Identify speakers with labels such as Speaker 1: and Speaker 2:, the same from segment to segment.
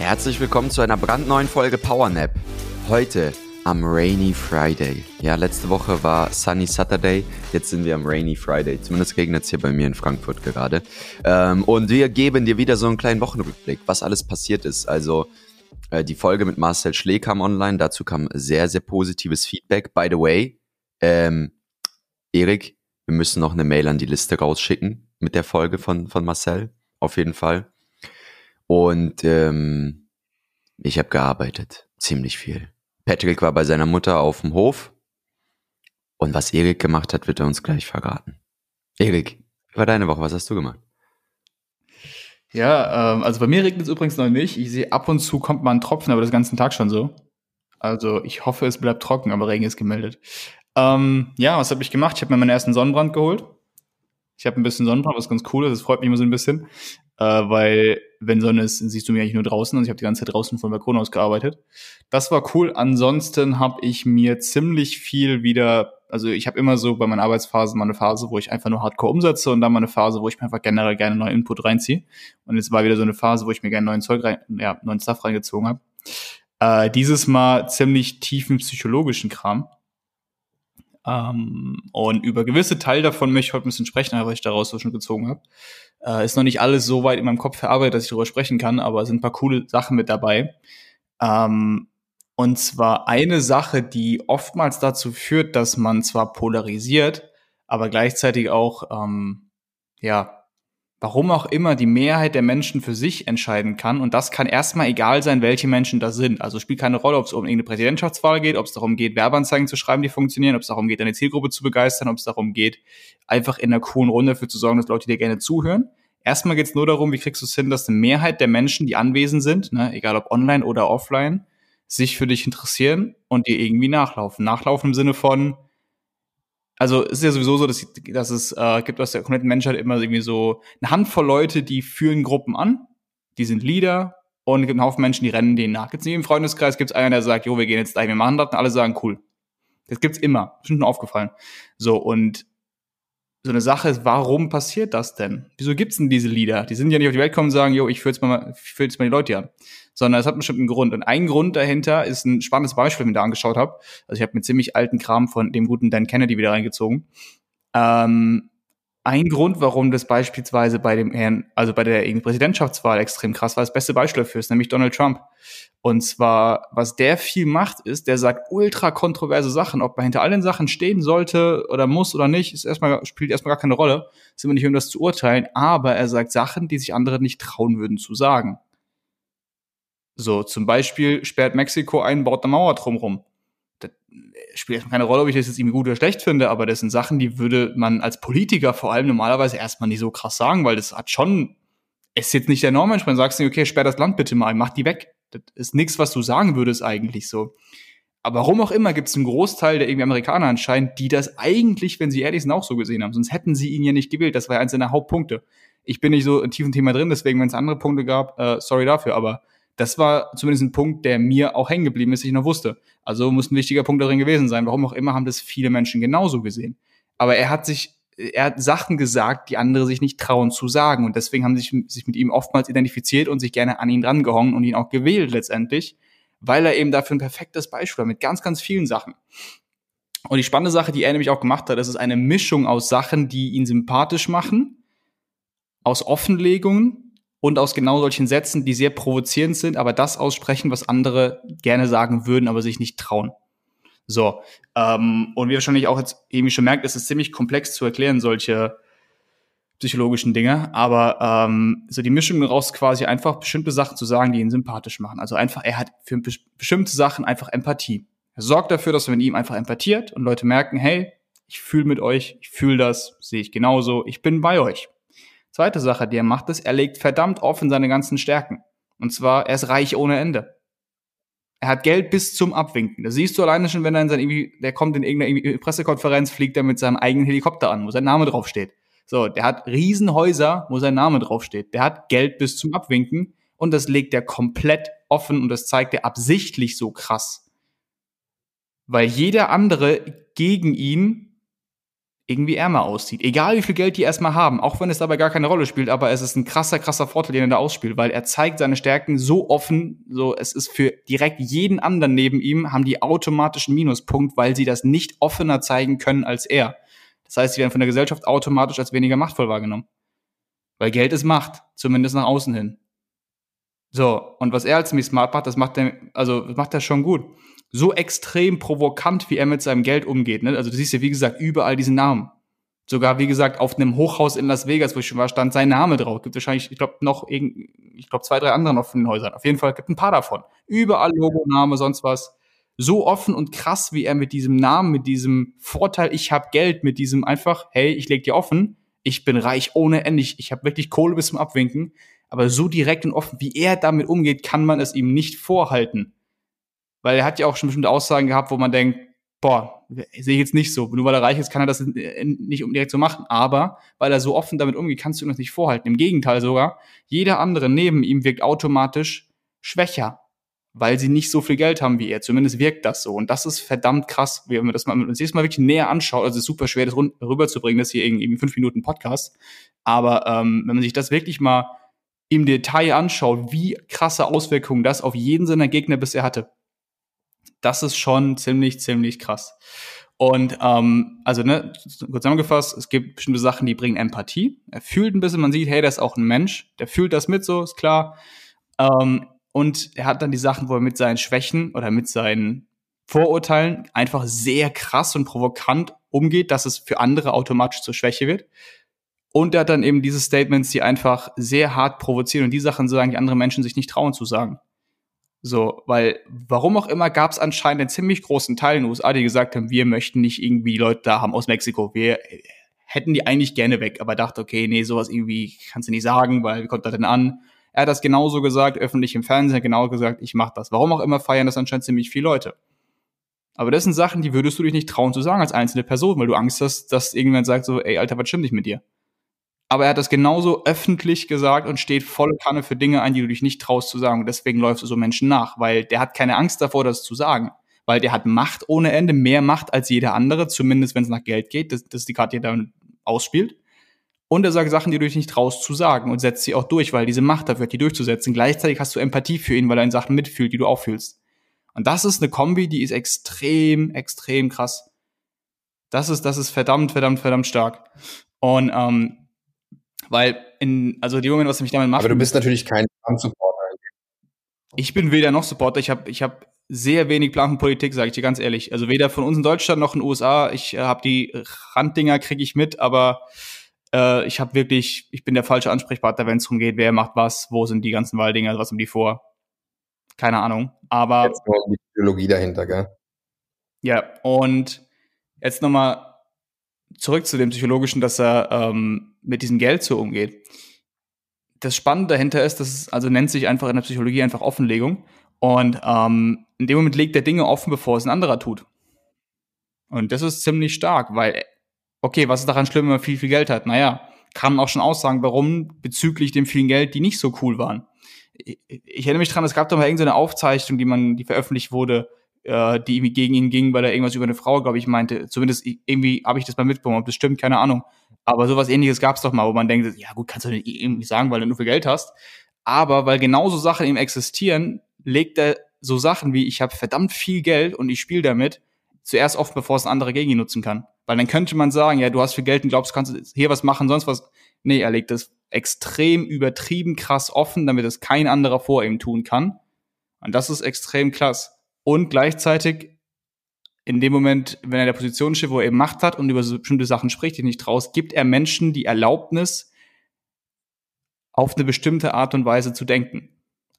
Speaker 1: Herzlich willkommen zu einer brandneuen Folge Powernap. Heute am Rainy Friday. Ja, letzte Woche war Sunny Saturday, jetzt sind wir am Rainy Friday. Zumindest regnet es hier bei mir in Frankfurt gerade. Ähm, und wir geben dir wieder so einen kleinen Wochenrückblick, was alles passiert ist. Also äh, die Folge mit Marcel Schlee kam online, dazu kam sehr, sehr positives Feedback. By the way, ähm, Erik, wir müssen noch eine Mail an die Liste rausschicken mit der Folge von, von Marcel, auf jeden Fall. Und ähm, ich habe gearbeitet, ziemlich viel. Patrick war bei seiner Mutter auf dem Hof. Und was Erik gemacht hat, wird er uns gleich verraten. Erik, wie war deine Woche? Was hast du gemacht?
Speaker 2: Ja, ähm, also bei mir regnet es übrigens noch nicht. Ich sehe, ab und zu kommt mal ein Tropfen, aber das ganzen Tag schon so. Also ich hoffe, es bleibt trocken, aber Regen ist gemeldet. Ähm, ja, was habe ich gemacht? Ich habe mir meinen ersten Sonnenbrand geholt. Ich habe ein bisschen Sonnenbrand, was ganz cool ist. Das freut mich immer so ein bisschen, äh, weil wenn Sonne ist, siehst du mich eigentlich nur draußen und ich habe die ganze Zeit draußen vom Balkon aus gearbeitet. Das war cool. Ansonsten habe ich mir ziemlich viel wieder, also ich habe immer so bei meinen Arbeitsphasen mal eine Phase, wo ich einfach nur Hardcore umsetze und dann mal eine Phase, wo ich mir einfach generell gerne neuen Input reinziehe. Und jetzt war wieder so eine Phase, wo ich mir gerne neuen Zeug rein, ja, neuen Stuff reingezogen habe. Äh, dieses Mal ziemlich tiefen psychologischen Kram. Ähm, und über gewisse Teile davon möchte ich heute ein bisschen sprechen, weil ich daraus so schon gezogen habe. Äh, ist noch nicht alles so weit in meinem Kopf verarbeitet, dass ich darüber sprechen kann, aber es sind ein paar coole Sachen mit dabei. Ähm, und zwar eine Sache, die oftmals dazu führt, dass man zwar polarisiert, aber gleichzeitig auch ähm, ja warum auch immer die Mehrheit der Menschen für sich entscheiden kann. Und das kann erstmal egal sein, welche Menschen da sind. Also spielt keine Rolle, ob es um irgendeine Präsidentschaftswahl geht, ob es darum geht, Werbeanzeigen zu schreiben, die funktionieren, ob es darum geht, eine Zielgruppe zu begeistern, ob es darum geht, einfach in einer coolen Runde dafür zu sorgen, dass Leute dir gerne zuhören. Erstmal geht es nur darum, wie kriegst du es hin, dass eine Mehrheit der Menschen, die anwesend sind, ne, egal ob online oder offline, sich für dich interessieren und dir irgendwie nachlaufen. Nachlaufen im Sinne von, also es ist ja sowieso so, dass, dass es äh, gibt aus der kompletten Menschheit immer irgendwie so eine Handvoll Leute, die führen Gruppen an, die sind Leader und es gibt einen Haufen Menschen, die rennen denen nach. Gibt's nicht im Freundeskreis, gibt's einen, der sagt, jo, wir gehen jetzt dahin, wir machen das und alle sagen, cool. Das gibt's immer, ist schon aufgefallen. So, und so eine Sache ist, warum passiert das denn? Wieso gibt's denn diese Lieder? Die sind ja nicht auf die Welt kommen und sagen, jo, ich führe jetzt mal, ich jetzt mal die Leute an sondern es hat bestimmt einen Grund. Und ein Grund dahinter ist ein spannendes Beispiel, wenn ich da angeschaut habe. Also ich habe mit ziemlich alten Kram von dem guten Dan Kennedy wieder reingezogen. Ähm, ein Grund, warum das beispielsweise bei dem Herrn, also bei der Präsidentschaftswahl extrem krass war, das beste Beispiel dafür ist nämlich Donald Trump. Und zwar, was der viel macht, ist, der sagt ultra kontroverse Sachen. Ob er hinter allen Sachen stehen sollte oder muss oder nicht, ist erstmal, spielt erstmal gar keine Rolle. Sind wir nicht, um das zu urteilen. Aber er sagt Sachen, die sich andere nicht trauen würden zu sagen. So, zum Beispiel sperrt Mexiko ein, baut eine Mauer drumrum. Das spielt keine Rolle, ob ich das jetzt irgendwie gut oder schlecht finde, aber das sind Sachen, die würde man als Politiker vor allem normalerweise erstmal nicht so krass sagen, weil das hat schon, ist jetzt nicht der Norm, man sagst du, okay, sperr das Land bitte mal mach die weg. Das ist nichts, was du sagen würdest eigentlich so. Aber warum auch immer gibt es einen Großteil der irgendwie Amerikaner anscheinend, die das eigentlich, wenn sie ehrlich sind, auch so gesehen haben. Sonst hätten sie ihn ja nicht gewählt. Das war ja eins seiner Hauptpunkte. Ich bin nicht so in tiefen Thema drin, deswegen, wenn es andere Punkte gab, äh, sorry dafür, aber das war zumindest ein Punkt, der mir auch hängen geblieben ist, ich noch wusste. Also muss ein wichtiger Punkt darin gewesen sein. Warum auch immer haben das viele Menschen genauso gesehen. Aber er hat sich, er hat Sachen gesagt, die andere sich nicht trauen zu sagen. Und deswegen haben sich, sich mit ihm oftmals identifiziert und sich gerne an ihn drangehangen und ihn auch gewählt letztendlich, weil er eben dafür ein perfektes Beispiel war mit ganz, ganz vielen Sachen. Und die spannende Sache, die er nämlich auch gemacht hat, das ist eine Mischung aus Sachen, die ihn sympathisch machen, aus Offenlegungen und aus genau solchen Sätzen, die sehr provozierend sind, aber das aussprechen, was andere gerne sagen würden, aber sich nicht trauen. So, ähm, und wie wahrscheinlich auch jetzt irgendwie schon merkt, ist es ziemlich komplex zu erklären, solche psychologischen Dinge, aber ähm, so die Mischung daraus quasi einfach bestimmte Sachen zu sagen, die ihn sympathisch machen. Also einfach, er hat für bestimmte Sachen einfach Empathie. Er sorgt dafür, dass man ihm einfach empathiert und Leute merken, hey, ich fühle mit euch, ich fühle das, sehe ich genauso, ich bin bei euch. Zweite Sache, die er macht, ist, er legt verdammt offen seine ganzen Stärken. Und zwar, er ist reich ohne Ende. Er hat Geld bis zum Abwinken. Das siehst du alleine schon, wenn er in sein der kommt in irgendeine Pressekonferenz, fliegt er mit seinem eigenen Helikopter an, wo sein Name draufsteht. So, der hat Riesenhäuser, wo sein Name draufsteht. Der hat Geld bis zum Abwinken und das legt er komplett offen und das zeigt er absichtlich so krass. Weil jeder andere gegen ihn irgendwie ärmer aussieht. Egal wie viel Geld die erstmal haben, auch wenn es dabei gar keine Rolle spielt, aber es ist ein krasser, krasser Vorteil, den er da ausspielt, weil er zeigt seine Stärken so offen, so es ist für direkt jeden anderen neben ihm, haben die automatischen Minuspunkt, weil sie das nicht offener zeigen können als er. Das heißt, sie werden von der Gesellschaft automatisch als weniger machtvoll wahrgenommen. Weil Geld ist Macht, zumindest nach außen hin. So, und was er als ziemlich smart macht, das macht er, also macht er schon gut so extrem provokant, wie er mit seinem Geld umgeht. Ne? Also du siehst ja, wie gesagt, überall diesen Namen. Sogar, wie gesagt, auf einem Hochhaus in Las Vegas, wo ich schon war, stand sein Name drauf. Gibt wahrscheinlich, ich glaube, noch ich glaube, zwei, drei andere noch von den Häusern. Auf jeden Fall gibt ein paar davon. Überall Logo, Name, sonst was. So offen und krass, wie er mit diesem Namen, mit diesem Vorteil, ich habe Geld, mit diesem einfach, hey, ich leg dir offen, ich bin reich ohne Ende, ich, ich habe wirklich Kohle bis zum Abwinken. Aber so direkt und offen, wie er damit umgeht, kann man es ihm nicht vorhalten. Weil er hat ja auch schon bestimmte Aussagen gehabt, wo man denkt, boah, sehe ich jetzt nicht so. Nur weil er reich ist, kann er das nicht direkt so machen. Aber weil er so offen damit umgeht, kannst du ihm das nicht vorhalten. Im Gegenteil sogar, jeder andere neben ihm wirkt automatisch schwächer, weil sie nicht so viel Geld haben wie er. Zumindest wirkt das so. Und das ist verdammt krass, wenn man das mal, das nächste Mal wirklich näher anschaut. Also es ist super schwer, das rüberzubringen, das hier irgendwie fünf Minuten Podcast. Aber ähm, wenn man sich das wirklich mal im Detail anschaut, wie krasse Auswirkungen das auf jeden seiner Gegner bisher hatte das ist schon ziemlich, ziemlich krass. Und ähm, also, ne, kurz zusammengefasst, es gibt bestimmte Sachen, die bringen Empathie. Er fühlt ein bisschen, man sieht, hey, der ist auch ein Mensch, der fühlt das mit, so, ist klar. Ähm, und er hat dann die Sachen, wo er mit seinen Schwächen oder mit seinen Vorurteilen einfach sehr krass und provokant umgeht, dass es für andere automatisch zur Schwäche wird. Und er hat dann eben diese Statements, die einfach sehr hart provozieren und die Sachen sagen, die andere Menschen sich nicht trauen zu sagen. So, weil warum auch immer gab es anscheinend einen ziemlich großen Teil in den USA, die gesagt haben, wir möchten nicht irgendwie Leute da haben aus Mexiko. Wir hätten die eigentlich gerne weg, aber dachte, okay, nee, sowas irgendwie kannst du nicht sagen, weil wie kommt das denn an? Er hat das genauso gesagt, öffentlich im Fernsehen, genau gesagt, ich mach das. Warum auch immer feiern das anscheinend ziemlich viele Leute. Aber das sind Sachen, die würdest du dich nicht trauen zu sagen als einzelne Person, weil du Angst hast, dass irgendjemand sagt so, ey, Alter, was stimmt nicht mit dir? Aber er hat das genauso öffentlich gesagt und steht volle Kanne für Dinge ein, die du dich nicht traust zu sagen. Und deswegen läufst du so Menschen nach, weil der hat keine Angst davor, das zu sagen. Weil der hat Macht ohne Ende, mehr Macht als jeder andere, zumindest wenn es nach Geld geht. Das, das ist die Karte, die er damit ausspielt. Und er sagt Sachen, die du dich nicht traust zu sagen und setzt sie auch durch, weil diese Macht dafür hat, die durchzusetzen. Gleichzeitig hast du Empathie für ihn, weil er in Sachen mitfühlt, die du auch fühlst. Und das ist eine Kombi, die ist extrem, extrem krass. Das ist, das ist verdammt, verdammt, verdammt stark. Und ähm, weil in, also die Moment, was mich damit macht.
Speaker 1: Aber du bist natürlich kein Trump-Supporter.
Speaker 2: Ich bin weder noch Supporter. Ich habe ich hab sehr wenig Plan von Politik, sage ich dir ganz ehrlich. Also weder von uns in Deutschland noch in den USA. Ich äh, habe die Randdinger, kriege ich mit, aber äh, ich habe wirklich, ich bin der falsche Ansprechpartner, wenn es darum geht, wer macht was, wo sind die ganzen Wahldinger, was haben die vor. Keine Ahnung. Aber.
Speaker 1: Jetzt die Ideologie dahinter, gell?
Speaker 2: Ja, und jetzt nochmal zurück zu dem Psychologischen, dass er ähm, mit diesem Geld so umgeht. Das Spannende dahinter ist, dass es also nennt sich einfach in der Psychologie einfach Offenlegung. Und ähm, in dem Moment legt er Dinge offen, bevor es ein anderer tut. Und das ist ziemlich stark, weil, okay, was ist daran schlimm, wenn man viel, viel Geld hat? Naja, kann man auch schon aussagen, warum bezüglich dem vielen Geld, die nicht so cool waren. Ich, ich erinnere mich dran, es gab doch mal irgendeine Aufzeichnung, die man, die veröffentlicht wurde, äh, die irgendwie gegen ihn ging, weil er irgendwas über eine Frau, glaube ich, meinte. Zumindest irgendwie habe ich das mal mitbekommen, ob das stimmt, keine Ahnung. Aber sowas ähnliches gab es doch mal, wo man denkt, ja gut, kannst du nicht irgendwie sagen, weil du nur viel Geld hast. Aber weil genauso Sachen eben existieren, legt er so Sachen wie, ich habe verdammt viel Geld und ich spiele damit, zuerst oft, bevor es ein anderer gegen ihn nutzen kann. Weil dann könnte man sagen, ja, du hast viel Geld und glaubst, kannst du hier was machen, sonst was. Nee, er legt das extrem übertrieben krass offen, damit es kein anderer vor ihm tun kann. Und das ist extrem krass. Und gleichzeitig in dem Moment, wenn er der Position steht, wo er eben Macht hat und über so bestimmte Sachen spricht, die nicht traust, gibt er Menschen die Erlaubnis, auf eine bestimmte Art und Weise zu denken.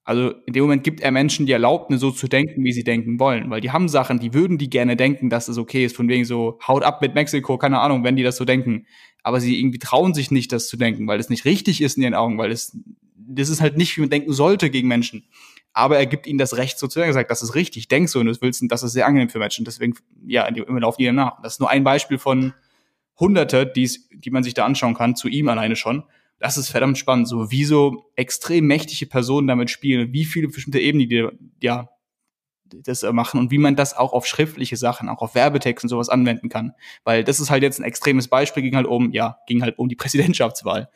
Speaker 2: Also in dem Moment gibt er Menschen die Erlaubnis, so zu denken, wie sie denken wollen. Weil die haben Sachen, die würden die gerne denken, dass es okay ist, von wegen so, haut ab mit Mexiko, keine Ahnung, wenn die das so denken. Aber sie irgendwie trauen sich nicht, das zu denken, weil es nicht richtig ist in ihren Augen, weil es, das ist halt nicht, wie man denken sollte gegen Menschen. Aber er gibt ihnen das Recht sozusagen, er sagt, das ist richtig, denk so und das willst, und das ist sehr angenehm für Menschen, deswegen, ja, immer laufen die nach. Das ist nur ein Beispiel von Hunderte, die's, die man sich da anschauen kann, zu ihm alleine schon. Das ist verdammt spannend, so wie so extrem mächtige Personen damit spielen, wie viele bestimmte Ebenen die, ja, das machen und wie man das auch auf schriftliche Sachen, auch auf Werbetext und sowas anwenden kann. Weil das ist halt jetzt ein extremes Beispiel, ging halt um, ja, ging halt um die Präsidentschaftswahl.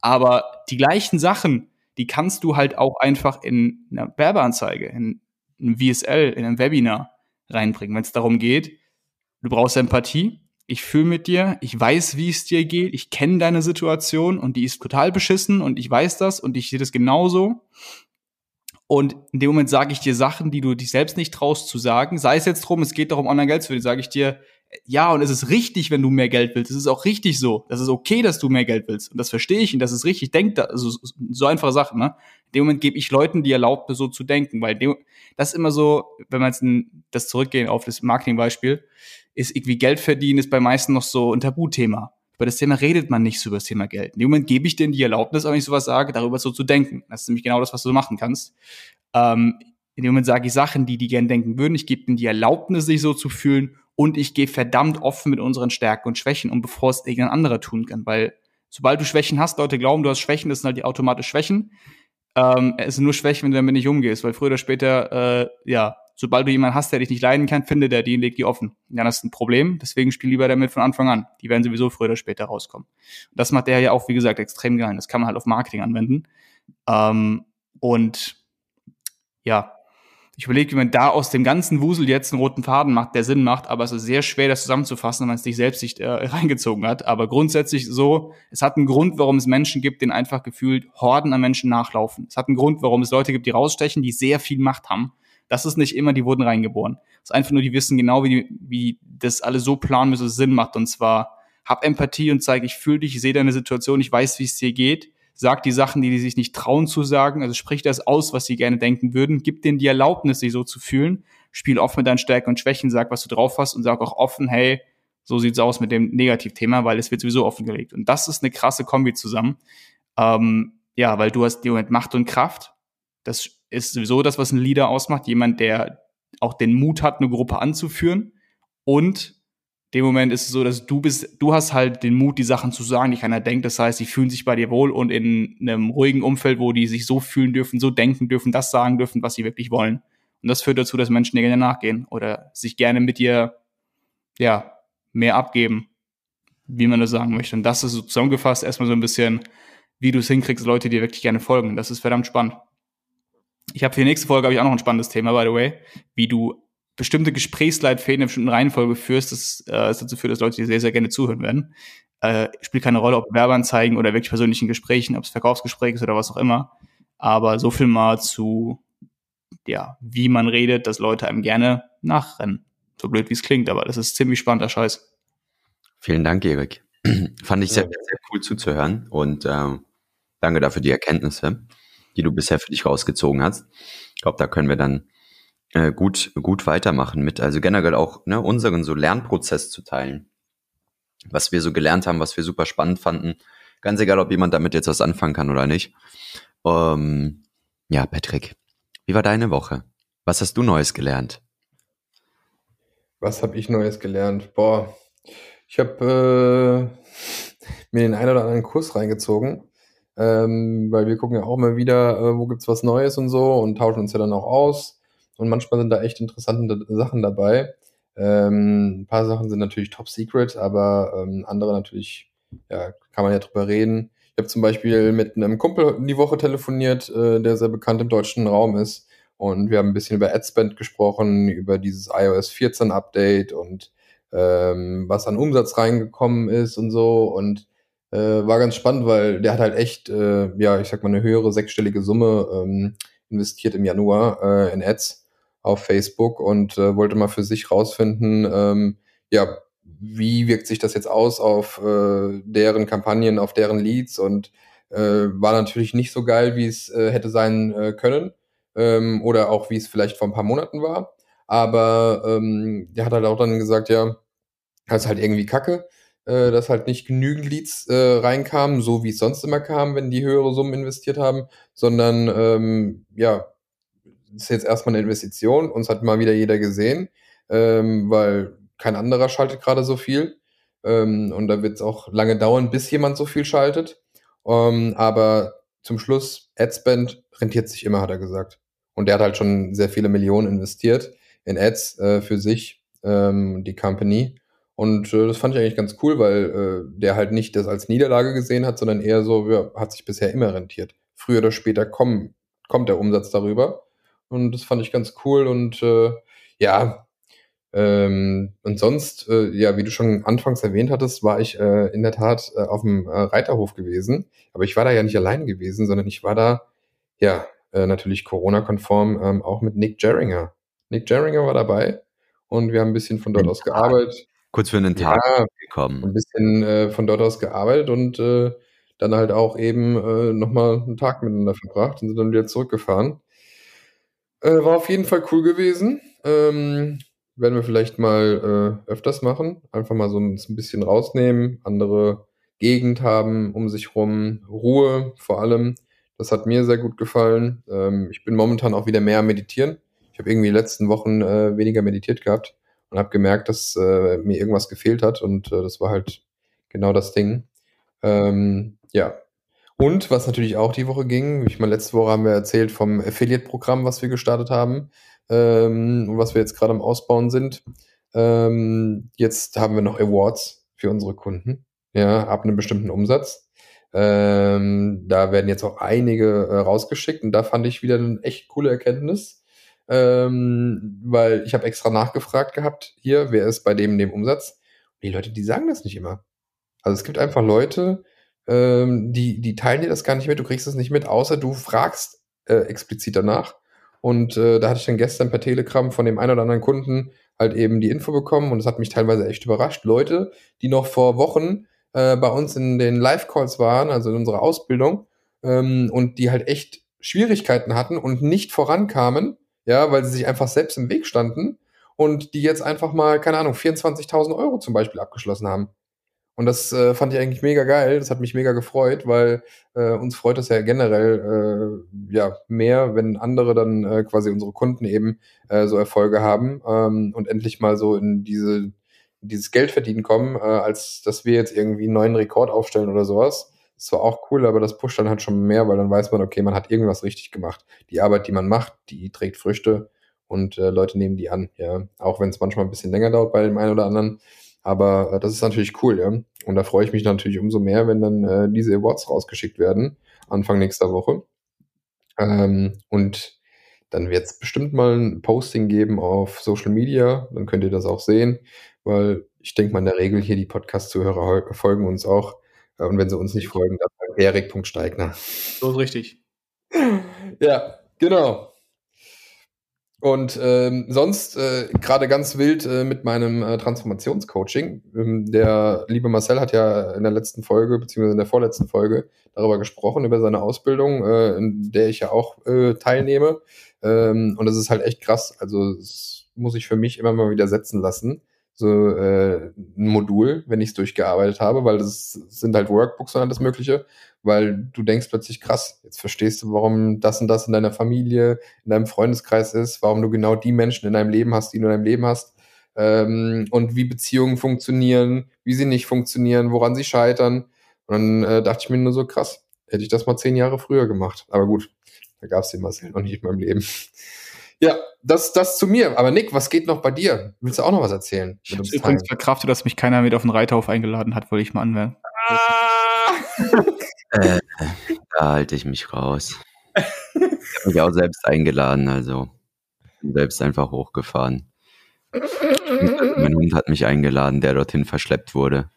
Speaker 2: Aber die gleichen Sachen, die kannst du halt auch einfach in einer Werbeanzeige, in einem VSL, in einem Webinar reinbringen, wenn es darum geht, du brauchst Empathie, ich fühle mit dir, ich weiß, wie es dir geht, ich kenne deine Situation und die ist total beschissen und ich weiß das und ich sehe das genauso. Und in dem Moment sage ich dir Sachen, die du dich selbst nicht traust zu sagen. Sei es jetzt drum, es geht darum, online Geld zu verdienen, sage ich dir, ja, und es ist richtig, wenn du mehr Geld willst. Es ist auch richtig so. Das ist okay, dass du mehr Geld willst. Und das verstehe ich und das ist richtig. Denk da, also so einfache Sachen, ne? In dem Moment gebe ich Leuten die Erlaubnis, so zu denken, weil dem, das ist immer so, wenn man jetzt ein, das zurückgehen auf das Marketingbeispiel, ist irgendwie Geld verdienen ist bei meisten noch so ein Tabuthema. Über das Thema redet man nicht so über das Thema Geld. In dem Moment gebe ich denen die Erlaubnis, wenn ich sowas sage, darüber so zu denken. Das ist nämlich genau das, was du machen kannst. Ähm, in dem Moment sage ich Sachen, die die gern denken würden. Ich gebe ihnen die Erlaubnis, sich so zu fühlen und ich gehe verdammt offen mit unseren Stärken und Schwächen um, bevor es irgendein anderer tun kann. Weil sobald du Schwächen hast, Leute glauben, du hast Schwächen, das sind halt die automatisch Schwächen. Ähm, es sind nur Schwächen, wenn du damit nicht umgehst, weil früher oder später, äh, ja, sobald du jemanden hast, der dich nicht leiden kann, findet er die und legt die offen. Ja, das ist ein Problem. Deswegen spiel lieber damit von Anfang an. Die werden sowieso früher oder später rauskommen. Und das macht der ja auch, wie gesagt, extrem geil. Das kann man halt auf Marketing anwenden. Ähm, und ja, ich überlege, wie man da aus dem ganzen Wusel jetzt einen roten Faden macht, der Sinn macht, aber es ist sehr schwer, das zusammenzufassen, wenn man es nicht selbst nicht äh, reingezogen hat. Aber grundsätzlich so, es hat einen Grund, warum es Menschen gibt, denen einfach gefühlt Horden an Menschen nachlaufen. Es hat einen Grund, warum es Leute gibt, die rausstechen, die sehr viel Macht haben. Das ist nicht immer, die wurden reingeboren. Es ist einfach nur, die wissen genau, wie, wie das alle so planen, dass es Sinn macht. Und zwar, hab Empathie und zeige, ich fühle dich, ich sehe deine Situation, ich weiß, wie es dir geht sagt die Sachen, die die sich nicht trauen zu sagen, also sprich das aus, was sie gerne denken würden, gib denen die Erlaubnis, sich so zu fühlen, spiel offen mit deinen Stärken und Schwächen, sag, was du drauf hast und sag auch offen, hey, so sieht's aus mit dem Negativthema, weil es wird sowieso offengelegt. Und das ist eine krasse Kombi zusammen. Ähm, ja, weil du hast die Moment Macht und Kraft. Das ist sowieso das, was ein Leader ausmacht. Jemand, der auch den Mut hat, eine Gruppe anzuführen und dem Moment ist es so, dass du bist, du hast halt den Mut, die Sachen zu sagen, die keiner denkt. Das heißt, die fühlen sich bei dir wohl und in einem ruhigen Umfeld, wo die sich so fühlen dürfen, so denken dürfen, das sagen dürfen, was sie wirklich wollen. Und das führt dazu, dass Menschen dir gerne nachgehen oder sich gerne mit dir, ja, mehr abgeben, wie man das sagen möchte. Und das ist so zusammengefasst erstmal so ein bisschen, wie du es hinkriegst, Leute dir wirklich gerne folgen. Das ist verdammt spannend. Ich habe für die nächste Folge habe ich auch noch ein spannendes Thema, by the way, wie du bestimmte Gesprächsleitfäden in einer bestimmten Reihenfolge führst, das äh, dazu führt, dass Leute dir sehr, sehr gerne zuhören werden. Äh, spielt keine Rolle, ob Werbeanzeigen oder wirklich persönlichen Gesprächen, ob es Verkaufsgespräch ist oder was auch immer. Aber so viel mal zu, ja, wie man redet, dass Leute einem gerne nachrennen. So blöd wie es klingt, aber das ist ziemlich spannender Scheiß.
Speaker 1: Vielen Dank, Erik. Fand ich sehr, sehr cool zuzuhören und äh, danke dafür die Erkenntnisse, die du bisher für dich rausgezogen hast. Ich glaube, da können wir dann äh, gut, gut weitermachen mit, also generell auch ne, unseren so Lernprozess zu teilen. Was wir so gelernt haben, was wir super spannend fanden. Ganz egal, ob jemand damit jetzt was anfangen kann oder nicht. Ähm, ja, Patrick, wie war deine Woche? Was hast du Neues gelernt?
Speaker 3: Was habe ich Neues gelernt? Boah, ich habe äh, mir den einen oder anderen Kurs reingezogen, ähm, weil wir gucken ja auch immer wieder, äh, wo gibt's was Neues und so und tauschen uns ja dann auch aus. Und manchmal sind da echt interessante Sachen dabei. Ähm, ein paar Sachen sind natürlich top secret, aber ähm, andere natürlich, ja, kann man ja drüber reden. Ich habe zum Beispiel mit einem Kumpel die Woche telefoniert, äh, der sehr bekannt im deutschen Raum ist. Und wir haben ein bisschen über AdSpend gesprochen, über dieses iOS 14 Update und ähm, was an Umsatz reingekommen ist und so. Und äh, war ganz spannend, weil der hat halt echt, äh, ja, ich sag mal, eine höhere sechsstellige Summe ähm, investiert im Januar äh, in Ads auf Facebook und äh, wollte mal für sich rausfinden, ähm, ja, wie wirkt sich das jetzt aus auf äh, deren Kampagnen, auf deren Leads und äh, war natürlich nicht so geil, wie es äh, hätte sein äh, können ähm, oder auch wie es vielleicht vor ein paar Monaten war. Aber ähm, der hat halt auch dann gesagt, ja, das ist halt irgendwie kacke, äh, dass halt nicht genügend Leads äh, reinkamen, so wie es sonst immer kam, wenn die höhere Summen investiert haben, sondern ähm, ja, ist jetzt erstmal eine Investition. Uns hat mal wieder jeder gesehen, ähm, weil kein anderer schaltet gerade so viel. Ähm, und da wird es auch lange dauern, bis jemand so viel schaltet. Ähm, aber zum Schluss, Adspend rentiert sich immer, hat er gesagt. Und der hat halt schon sehr viele Millionen investiert in Ads äh, für sich, ähm, die Company. Und äh, das fand ich eigentlich ganz cool, weil äh, der halt nicht das als Niederlage gesehen hat, sondern eher so, ja, hat sich bisher immer rentiert. Früher oder später kommen, kommt der Umsatz darüber. Und das fand ich ganz cool. Und äh, ja, ähm, und sonst, äh, ja, wie du schon anfangs erwähnt hattest, war ich äh, in der Tat äh, auf dem äh, Reiterhof gewesen. Aber ich war da ja nicht allein gewesen, sondern ich war da, ja, äh, natürlich Corona-konform, ähm, auch mit Nick Jerringer. Nick Jerringer war dabei und wir haben ein bisschen von dort aus gearbeitet.
Speaker 1: Kurz für einen Tag
Speaker 3: Ja,
Speaker 1: gekommen.
Speaker 3: ein bisschen äh, von dort aus gearbeitet und äh, dann halt auch eben äh, nochmal einen Tag miteinander verbracht und sind dann wieder zurückgefahren. Äh, war auf jeden Fall cool gewesen. Ähm, werden wir vielleicht mal äh, öfters machen. Einfach mal so ein, ein bisschen rausnehmen, andere Gegend haben um sich rum, Ruhe vor allem. Das hat mir sehr gut gefallen. Ähm, ich bin momentan auch wieder mehr Meditieren. Ich habe irgendwie die letzten Wochen äh, weniger meditiert gehabt und habe gemerkt, dass äh, mir irgendwas gefehlt hat und äh, das war halt genau das Ding. Ähm, ja. Und was natürlich auch die Woche ging, ich meine, letzte Woche haben wir erzählt vom Affiliate-Programm, was wir gestartet haben ähm, und was wir jetzt gerade am Ausbauen sind. Ähm, jetzt haben wir noch Awards für unsere Kunden, ja, ab einem bestimmten Umsatz. Ähm, da werden jetzt auch einige äh, rausgeschickt und da fand ich wieder eine echt coole Erkenntnis, ähm, weil ich habe extra nachgefragt gehabt, hier, wer ist bei dem dem Umsatz? Und die Leute, die sagen das nicht immer. Also es gibt einfach Leute, ähm, die, die teilen dir das gar nicht mit, du kriegst es nicht mit, außer du fragst äh, explizit danach. Und äh, da hatte ich dann gestern per Telegram von dem einen oder anderen Kunden halt eben die Info bekommen und das hat mich teilweise echt überrascht. Leute, die noch vor Wochen äh, bei uns in den Live-Calls waren, also in unserer Ausbildung, ähm, und die halt echt Schwierigkeiten hatten und nicht vorankamen, ja, weil sie sich einfach selbst im Weg standen und die jetzt einfach mal, keine Ahnung, 24.000 Euro zum Beispiel abgeschlossen haben. Und das äh, fand ich eigentlich mega geil. Das hat mich mega gefreut, weil äh, uns freut es ja generell äh, ja mehr, wenn andere dann äh, quasi unsere Kunden eben äh, so Erfolge haben ähm, und endlich mal so in diese dieses Geld verdienen kommen, äh, als dass wir jetzt irgendwie einen neuen Rekord aufstellen oder sowas. Das war auch cool, aber das pusht dann halt schon mehr, weil dann weiß man, okay, man hat irgendwas richtig gemacht. Die Arbeit, die man macht, die trägt Früchte und äh, Leute nehmen die an, ja. Auch wenn es manchmal ein bisschen länger dauert bei dem einen oder anderen. Aber äh, das ist natürlich cool, ja. Und da freue ich mich natürlich umso mehr, wenn dann äh, diese Awards rausgeschickt werden, Anfang nächster Woche. Ähm, und dann wird es bestimmt mal ein Posting geben auf Social Media, dann könnt ihr das auch sehen, weil ich denke mal in der Regel hier die Podcast-Zuhörer folgen uns auch. Äh, Und wenn sie uns nicht folgen, dann erik.steigner.
Speaker 2: So ist richtig.
Speaker 3: Ja, genau. Und ähm, sonst äh, gerade ganz wild äh, mit meinem äh, Transformationscoaching. Ähm, der liebe Marcel hat ja in der letzten Folge, beziehungsweise in der vorletzten Folge, darüber gesprochen, über seine Ausbildung, äh, in der ich ja auch äh, teilnehme. Ähm, und das ist halt echt krass. Also muss ich für mich immer mal wieder setzen lassen. So äh, ein Modul, wenn ich es durchgearbeitet habe, weil das sind halt Workbooks und alles Mögliche, weil du denkst plötzlich, krass, jetzt verstehst du, warum das und das in deiner Familie, in deinem Freundeskreis ist, warum du genau die Menschen in deinem Leben hast, die du in deinem Leben hast, ähm, und wie Beziehungen funktionieren, wie sie nicht funktionieren, woran sie scheitern. Und dann äh, dachte ich mir nur so, krass, hätte ich das mal zehn Jahre früher gemacht. Aber gut, da gab es den Marcel noch nicht in meinem Leben. Ja, das, das zu mir. Aber Nick, was geht noch bei dir? Willst du auch noch was erzählen?
Speaker 2: Ich habe übrigens verkraftet, dass mich keiner mit auf den Reiterhof eingeladen hat, wollte ich mal anmerken.
Speaker 1: Äh, da halte ich mich raus. Ich habe mich auch selbst eingeladen, also bin selbst einfach hochgefahren. Mein Hund hat mich eingeladen, der dorthin verschleppt wurde.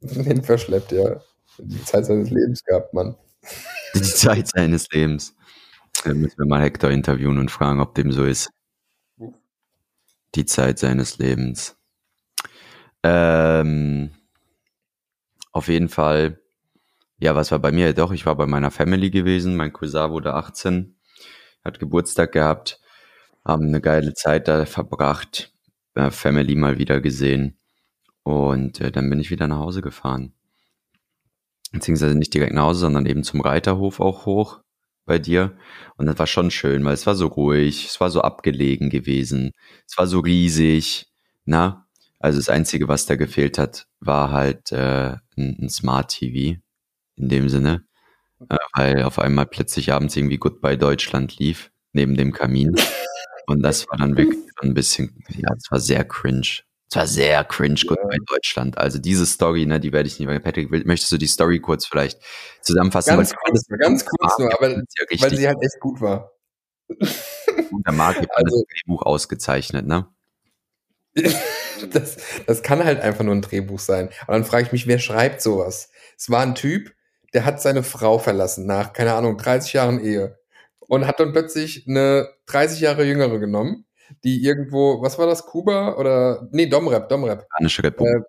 Speaker 3: Den verschleppt, ja. Die Zeit seines Lebens gehabt, Mann.
Speaker 1: Die Zeit seines Lebens. Da müssen wir mal Hector interviewen und fragen, ob dem so ist. Die Zeit seines Lebens. Ähm, auf jeden Fall, ja, was war bei mir? Doch, ich war bei meiner Family gewesen. Mein Cousin wurde 18, hat Geburtstag gehabt, haben eine geile Zeit da verbracht, äh, Family mal wieder gesehen. Und äh, dann bin ich wieder nach Hause gefahren. Beziehungsweise nicht direkt nach Hause, sondern eben zum Reiterhof auch hoch. Bei dir. Und das war schon schön, weil es war so ruhig, es war so abgelegen gewesen, es war so riesig, na? Also das Einzige, was da gefehlt hat, war halt äh, ein, ein Smart TV in dem Sinne, äh, weil auf einmal plötzlich abends irgendwie Goodbye Deutschland lief, neben dem Kamin. Und das war dann wirklich ein bisschen, ja, es war sehr cringe. Es war sehr cringe, Goodbye Deutschland. Also diese Story, ne, die werde ich nicht mehr. Patrick, will- möchtest du die Story kurz vielleicht zusammenfassen?
Speaker 3: Ganz kurz, ganz kurz nur, aber
Speaker 1: ja
Speaker 3: weil sie halt echt gut war.
Speaker 1: gut. Der Marc hat
Speaker 3: Also-
Speaker 1: das Drehbuch ausgezeichnet, ne?
Speaker 3: das, das kann halt einfach nur ein Drehbuch sein. Aber dann frage ich mich, wer schreibt sowas? Es war ein Typ, der hat seine Frau verlassen nach, keine Ahnung, 30 Jahren Ehe. Und hat dann plötzlich eine 30 Jahre jüngere genommen, die irgendwo, was war das, Kuba oder, nee, Domrep, Domrep.
Speaker 1: Spanische Republik.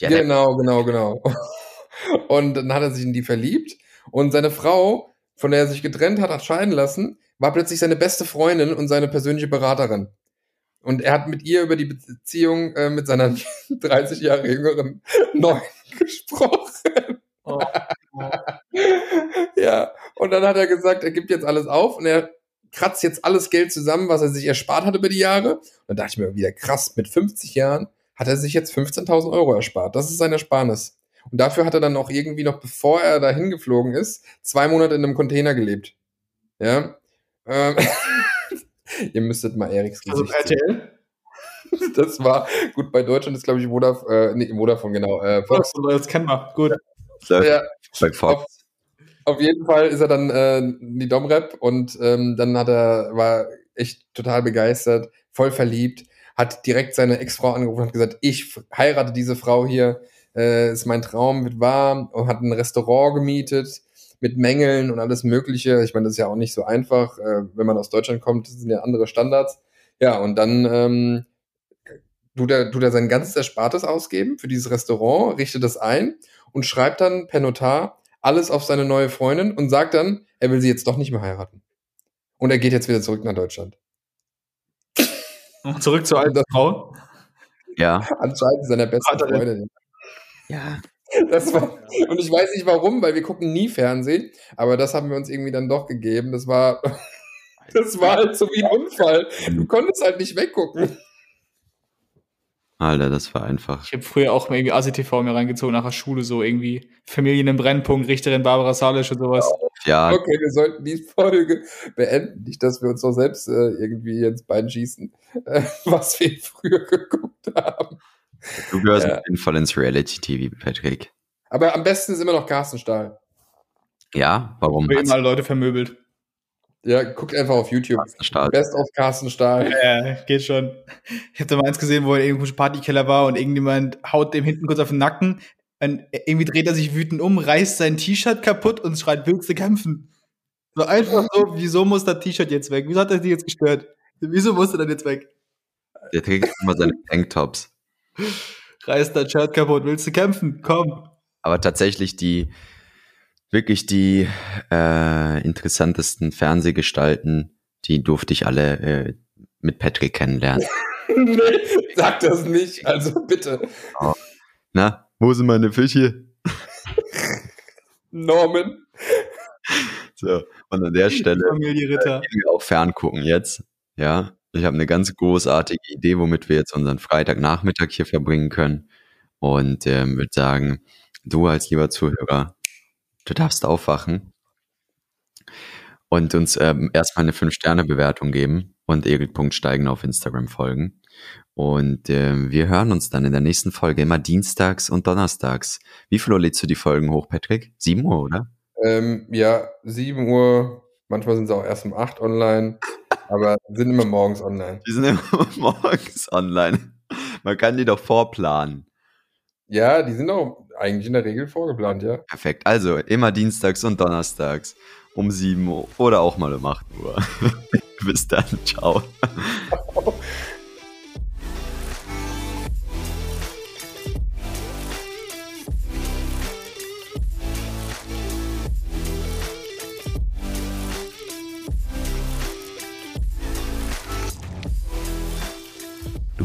Speaker 1: der-
Speaker 3: Genau, genau, genau. Und dann hat er sich in die verliebt und seine Frau, von der er sich getrennt hat, hat scheiden lassen, war plötzlich seine beste Freundin und seine persönliche Beraterin. Und er hat mit ihr über die Beziehung äh, mit seiner 30 Jahre jüngeren Neuen gesprochen.
Speaker 2: Oh.
Speaker 3: ja, und dann hat er gesagt, er gibt jetzt alles auf und er kratzt jetzt alles Geld zusammen, was er sich erspart hat über die Jahre. Und dann dachte ich mir wieder, krass, mit 50 Jahren hat er sich jetzt 15.000 Euro erspart. Das ist sein Ersparnis. Und dafür hat er dann auch irgendwie noch, bevor er da hingeflogen ist, zwei Monate in einem Container gelebt. Ja. Ähm, Ihr müsstet mal Eriks
Speaker 2: Also
Speaker 3: Gesicht sehen.
Speaker 2: RTL?
Speaker 3: Das war, gut, bei Deutschland ist, glaube ich, Vodafone, äh, nee, Vodafone, genau. Äh, Fox.
Speaker 2: Das kennen wir. Gut.
Speaker 1: läuft
Speaker 3: Ja,
Speaker 1: bei Fox.
Speaker 3: Auf jeden Fall ist er dann äh, in die Domrep und ähm, dann hat er, war echt total begeistert, voll verliebt, hat direkt seine Ex-Frau angerufen und hat gesagt, ich heirate diese Frau hier, äh, ist mein Traum, wird wahr, und hat ein Restaurant gemietet mit Mängeln und alles Mögliche. Ich meine, das ist ja auch nicht so einfach, äh, wenn man aus Deutschland kommt, das sind ja andere Standards. Ja, und dann ähm, tut er, tut er sein ganzes Erspartes ausgeben für dieses Restaurant, richtet das ein und schreibt dann per Notar alles auf seine neue Freundin und sagt dann, er will sie jetzt doch nicht mehr heiraten. Und er geht jetzt wieder zurück nach Deutschland.
Speaker 2: Zurück zur alten Frau.
Speaker 1: Ja,
Speaker 3: Anscheinend seiner besten. Freundin.
Speaker 1: ja.
Speaker 3: Das war, und ich weiß nicht warum, weil wir gucken nie Fernsehen, aber das haben wir uns irgendwie dann doch gegeben. Das war, das war halt so wie ein Unfall. Du konntest halt nicht weggucken.
Speaker 1: Alter, das war einfach.
Speaker 2: Ich habe früher auch mal irgendwie ACTV mir reingezogen nach der Schule, so irgendwie Familien im Brennpunkt, Richterin Barbara Salisch und sowas.
Speaker 1: Ja,
Speaker 3: Okay, wir sollten die Folge beenden. Nicht, dass wir uns doch selbst äh, irgendwie ins Bein schießen, äh, was wir früher geguckt haben.
Speaker 1: du gehörst
Speaker 3: Ja.
Speaker 1: auf jeden Fall ins Reality-TV, Patrick.
Speaker 3: Aber am besten ist immer noch Carsten Stahl.
Speaker 1: Ja, warum?
Speaker 2: Wir eben alle Leute vermöbelt.
Speaker 3: Ja, guckt einfach auf YouTube. Best of Carsten Stahl.
Speaker 2: Ja, geht schon. Ich habe da mal eins gesehen, wo er irgendwo im Partykeller war und irgendjemand haut dem hinten kurz auf den Nacken. Und irgendwie dreht er sich wütend um, reißt sein T-Shirt kaputt und schreit, willst du kämpfen? So einfach so, wieso muss das T-Shirt jetzt weg? Wieso hat er sich jetzt gestört? Wieso muss er dann jetzt weg?
Speaker 1: Der trägt immer seine Tanktops.
Speaker 2: Reißt dein Shirt kaputt, willst du kämpfen? Komm.
Speaker 1: Aber tatsächlich die, wirklich die äh, interessantesten Fernsehgestalten, die durfte ich alle äh, mit Patrick kennenlernen.
Speaker 3: nee, sag das nicht. Also bitte.
Speaker 1: Na, wo sind meine Fische?
Speaker 3: Norman.
Speaker 1: So, und an der Stelle wir auch ferngucken jetzt. Ja, ich habe eine ganz großartige Idee, womit wir jetzt unseren Freitagnachmittag hier verbringen können. Und ähm, würde sagen, du als lieber Zuhörer, du darfst aufwachen und uns ähm, erstmal eine 5-Sterne-Bewertung geben und Erik.steigen auf Instagram folgen. Und ähm, wir hören uns dann in der nächsten Folge immer dienstags und donnerstags. Wie viel Uhr lädst du die Folgen hoch, Patrick? 7 Uhr, oder?
Speaker 3: Ähm, ja, 7 Uhr. Manchmal sind sie auch erst um 8 online. Aber sind immer morgens online.
Speaker 1: Die sind immer morgens online. Man kann die doch vorplanen.
Speaker 3: Ja, die sind auch eigentlich in der Regel vorgeplant, ja.
Speaker 1: Perfekt. Also immer dienstags und donnerstags um 7 Uhr oder auch mal um 8 Uhr. Bis dann. Ciao.